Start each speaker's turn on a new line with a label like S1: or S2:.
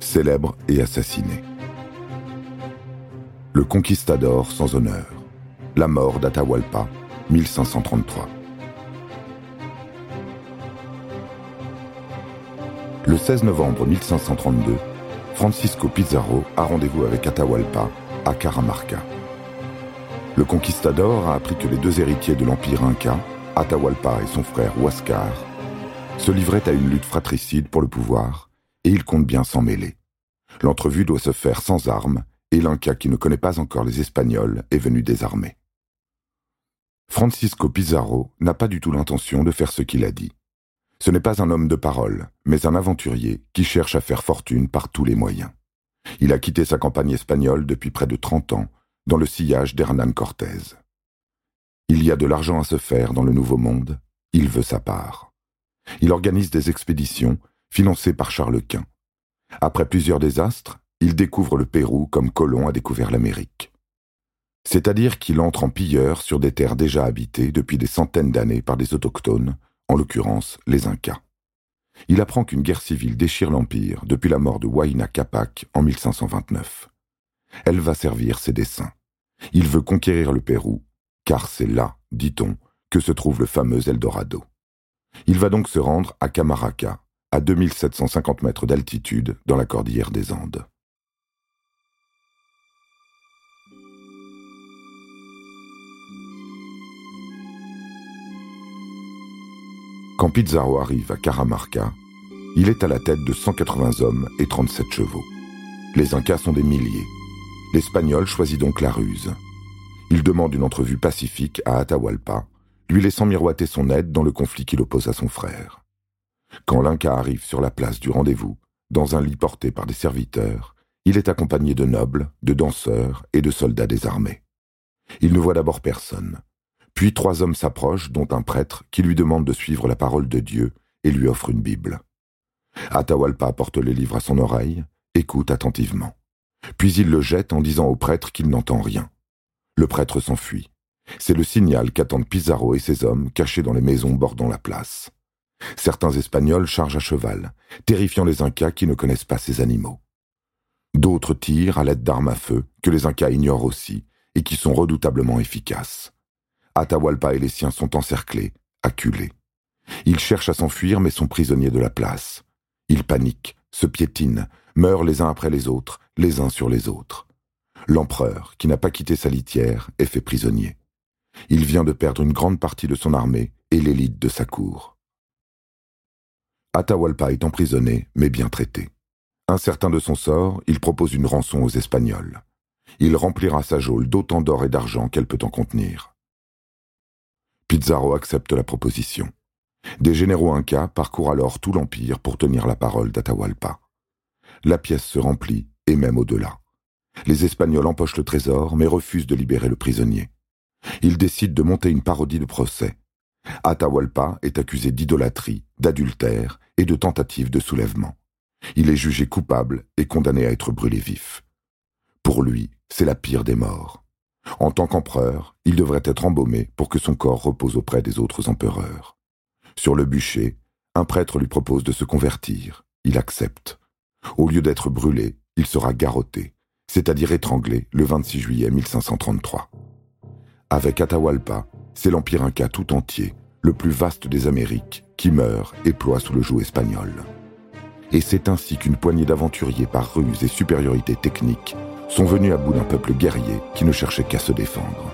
S1: célèbre et assassiné. Le conquistador sans honneur. La mort d'Atahualpa, 1533. Le 16 novembre 1532, Francisco Pizarro a rendez-vous avec Atahualpa à Caramarca. Le conquistador a appris que les deux héritiers de l'empire inca, Atahualpa et son frère Huascar, se livraient à une lutte fratricide pour le pouvoir, et il compte bien s'en mêler. L'entrevue doit se faire sans armes, et l'Inca qui ne connaît pas encore les Espagnols est venu désarmé. Francisco Pizarro n'a pas du tout l'intention de faire ce qu'il a dit. Ce n'est pas un homme de parole, mais un aventurier qui cherche à faire fortune par tous les moyens. Il a quitté sa campagne espagnole depuis près de 30 ans, dans le sillage d'Hernán Cortés. Il y a de l'argent à se faire dans le Nouveau Monde, il veut sa part. Il organise des expéditions financées par Charles Quint. Après plusieurs désastres, il découvre le Pérou comme Colomb a découvert l'Amérique. C'est-à-dire qu'il entre en pilleur sur des terres déjà habitées depuis des centaines d'années par des autochtones, en l'occurrence les Incas. Il apprend qu'une guerre civile déchire l'Empire depuis la mort de Huayna Capac en 1529. Elle va servir ses desseins. Il veut conquérir le Pérou, car c'est là, dit-on, que se trouve le fameux Eldorado. Il va donc se rendre à Camaraca, à 2750 mètres d'altitude dans la cordillère des Andes. Quand Pizarro arrive à Caramarca, il est à la tête de 180 hommes et 37 chevaux. Les Incas sont des milliers. L'Espagnol choisit donc la ruse. Il demande une entrevue pacifique à Atahualpa, lui laissant miroiter son aide dans le conflit qu'il oppose à son frère. Quand l'Inca arrive sur la place du rendez-vous, dans un lit porté par des serviteurs, il est accompagné de nobles, de danseurs et de soldats désarmés. Il ne voit d'abord personne. Puis trois hommes s'approchent, dont un prêtre, qui lui demande de suivre la parole de Dieu et lui offre une Bible. Atahualpa porte le livre à son oreille, écoute attentivement. Puis il le jette en disant au prêtre qu'il n'entend rien. Le prêtre s'enfuit. C'est le signal qu'attendent Pizarro et ses hommes cachés dans les maisons bordant la place. Certains Espagnols chargent à cheval, terrifiant les Incas qui ne connaissent pas ces animaux. D'autres tirent à l'aide d'armes à feu que les Incas ignorent aussi et qui sont redoutablement efficaces. Atahualpa et les siens sont encerclés, acculés. Ils cherchent à s'enfuir mais sont prisonniers de la place. Ils paniquent, se piétinent, meurent les uns après les autres, les uns sur les autres. L'empereur, qui n'a pas quitté sa litière, est fait prisonnier. Il vient de perdre une grande partie de son armée et l'élite de sa cour. Atahualpa est emprisonné, mais bien traité. Incertain de son sort, il propose une rançon aux Espagnols. Il remplira sa geôle d'autant d'or et d'argent qu'elle peut en contenir. Pizarro accepte la proposition. Des généraux incas parcourent alors tout l'empire pour tenir la parole d'Atahualpa. La pièce se remplit, et même au-delà. Les Espagnols empochent le trésor, mais refusent de libérer le prisonnier. Ils décident de monter une parodie de procès. Atahualpa est accusé d'idolâtrie, d'adultère et de tentative de soulèvement. Il est jugé coupable et condamné à être brûlé vif. Pour lui, c'est la pire des morts. En tant qu'empereur, il devrait être embaumé pour que son corps repose auprès des autres empereurs. Sur le bûcher, un prêtre lui propose de se convertir. Il accepte. Au lieu d'être brûlé, il sera garrotté, c'est-à-dire étranglé le 26 juillet 1533. Avec Atahualpa, c'est l'Empire Inca tout entier, le plus vaste des Amériques, qui meurt et ploie sous le joug espagnol. Et c'est ainsi qu'une poignée d'aventuriers par ruse et supériorité technique sont venus à bout d'un peuple guerrier qui ne cherchait qu'à se défendre.